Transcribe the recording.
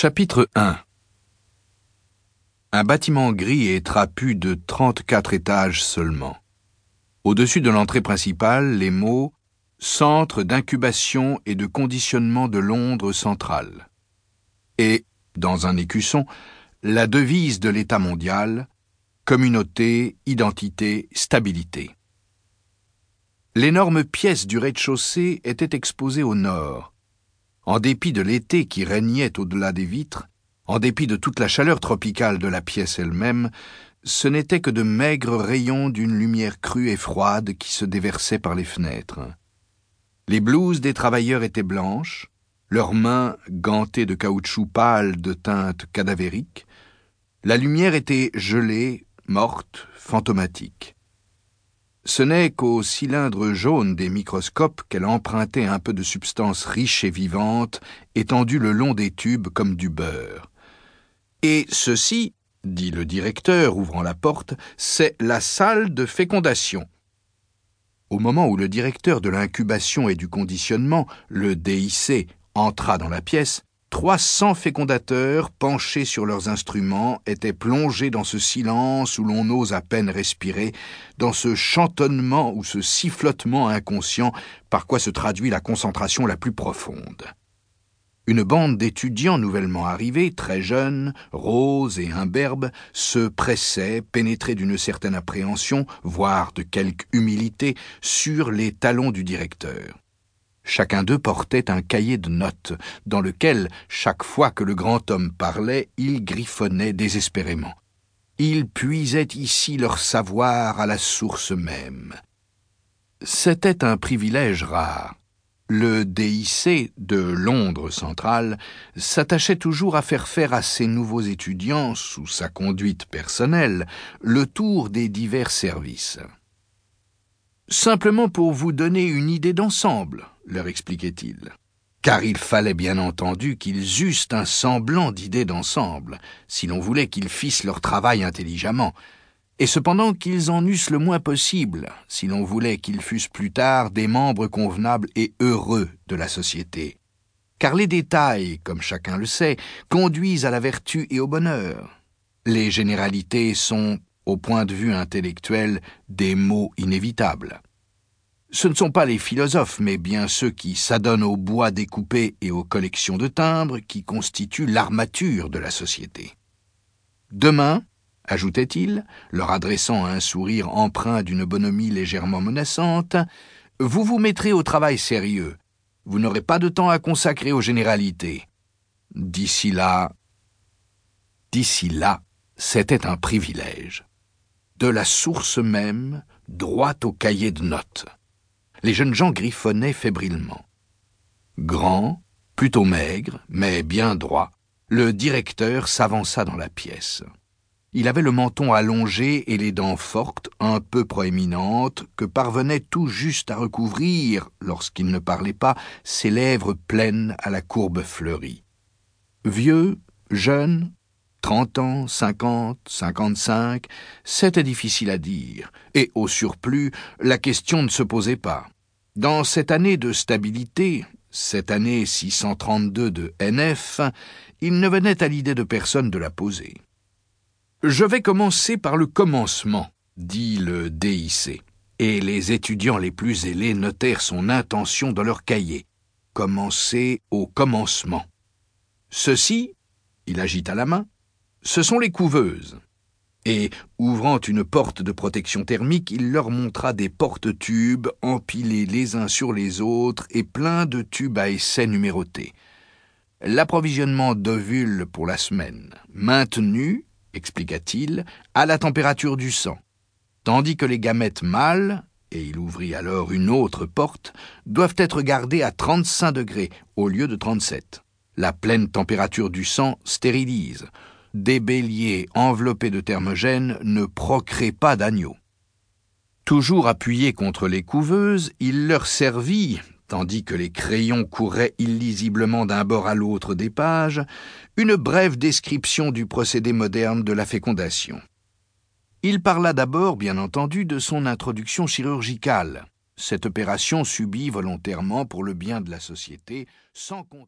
Chapitre 1 Un bâtiment gris et trapu de 34 étages seulement. Au-dessus de l'entrée principale, les mots Centre d'incubation et de conditionnement de Londres central. Et, dans un écusson, la devise de l'État mondial Communauté, identité, stabilité. L'énorme pièce du rez-de-chaussée était exposée au nord. En dépit de l'été qui régnait au-delà des vitres, en dépit de toute la chaleur tropicale de la pièce elle-même, ce n'était que de maigres rayons d'une lumière crue et froide qui se déversaient par les fenêtres. Les blouses des travailleurs étaient blanches, leurs mains gantées de caoutchouc pâle de teinte cadavérique. La lumière était gelée, morte, fantomatique. Ce n'est qu'au cylindre jaune des microscopes qu'elle empruntait un peu de substance riche et vivante, étendue le long des tubes comme du beurre. Et ceci, dit le directeur, ouvrant la porte, c'est la salle de fécondation. Au moment où le directeur de l'incubation et du conditionnement, le DIC, entra dans la pièce, Trois cents fécondateurs, penchés sur leurs instruments, étaient plongés dans ce silence où l'on ose à peine respirer, dans ce chantonnement ou ce sifflotement inconscient par quoi se traduit la concentration la plus profonde. Une bande d'étudiants nouvellement arrivés, très jeunes, roses et imberbes, se pressait, pénétrés d'une certaine appréhension, voire de quelque humilité, sur les talons du directeur. Chacun d'eux portait un cahier de notes, dans lequel, chaque fois que le grand homme parlait, ils griffonnaient désespérément. Ils puisaient ici leur savoir à la source même. C'était un privilège rare. Le DIC de Londres centrale s'attachait toujours à faire faire à ses nouveaux étudiants, sous sa conduite personnelle, le tour des divers services. Simplement pour vous donner une idée d'ensemble, leur expliquait-il. Car il fallait bien entendu qu'ils eussent un semblant d'idée d'ensemble, si l'on voulait qu'ils fissent leur travail intelligemment, et cependant qu'ils en eussent le moins possible, si l'on voulait qu'ils fussent plus tard des membres convenables et heureux de la société. Car les détails, comme chacun le sait, conduisent à la vertu et au bonheur. Les généralités sont, au point de vue intellectuel, des mots inévitables. Ce ne sont pas les philosophes, mais bien ceux qui s'adonnent au bois découpé et aux collections de timbres qui constituent l'armature de la société. Demain, ajoutait-il, leur adressant un sourire empreint d'une bonhomie légèrement menaçante, vous vous mettrez au travail sérieux. Vous n'aurez pas de temps à consacrer aux généralités. D'ici là, d'ici là, c'était un privilège de la source même, droit au cahier de notes. Les jeunes gens griffonnaient fébrilement. Grand, plutôt maigre, mais bien droit, le directeur s'avança dans la pièce. Il avait le menton allongé et les dents fortes, un peu proéminentes, que parvenaient tout juste à recouvrir, lorsqu'il ne parlait pas, ses lèvres pleines à la courbe fleurie. Vieux, jeune, Trente ans, cinquante, cinquante-cinq, c'était difficile à dire, et au surplus, la question ne se posait pas. Dans cette année de stabilité, cette année 632 de NF, il ne venait à l'idée de personne de la poser. Je vais commencer par le commencement, dit le DIC, et les étudiants les plus ailés notèrent son intention dans leur cahier. Commencer au commencement. Ceci, il agita la main, ce sont les couveuses. Et, ouvrant une porte de protection thermique, il leur montra des porte-tubes empilés les uns sur les autres et pleins de tubes à essai numérotés. L'approvisionnement d'ovules pour la semaine, maintenu, expliqua-t-il, à la température du sang, tandis que les gamètes mâles, et il ouvrit alors une autre porte, doivent être gardées à 35 degrés au lieu de 37. La pleine température du sang stérilise des béliers enveloppés de thermogènes ne procréent pas d'agneaux. Toujours appuyé contre les couveuses, il leur servit, tandis que les crayons couraient illisiblement d'un bord à l'autre des pages, une brève description du procédé moderne de la fécondation. Il parla d'abord, bien entendu, de son introduction chirurgicale, cette opération subie volontairement pour le bien de la société, sans compter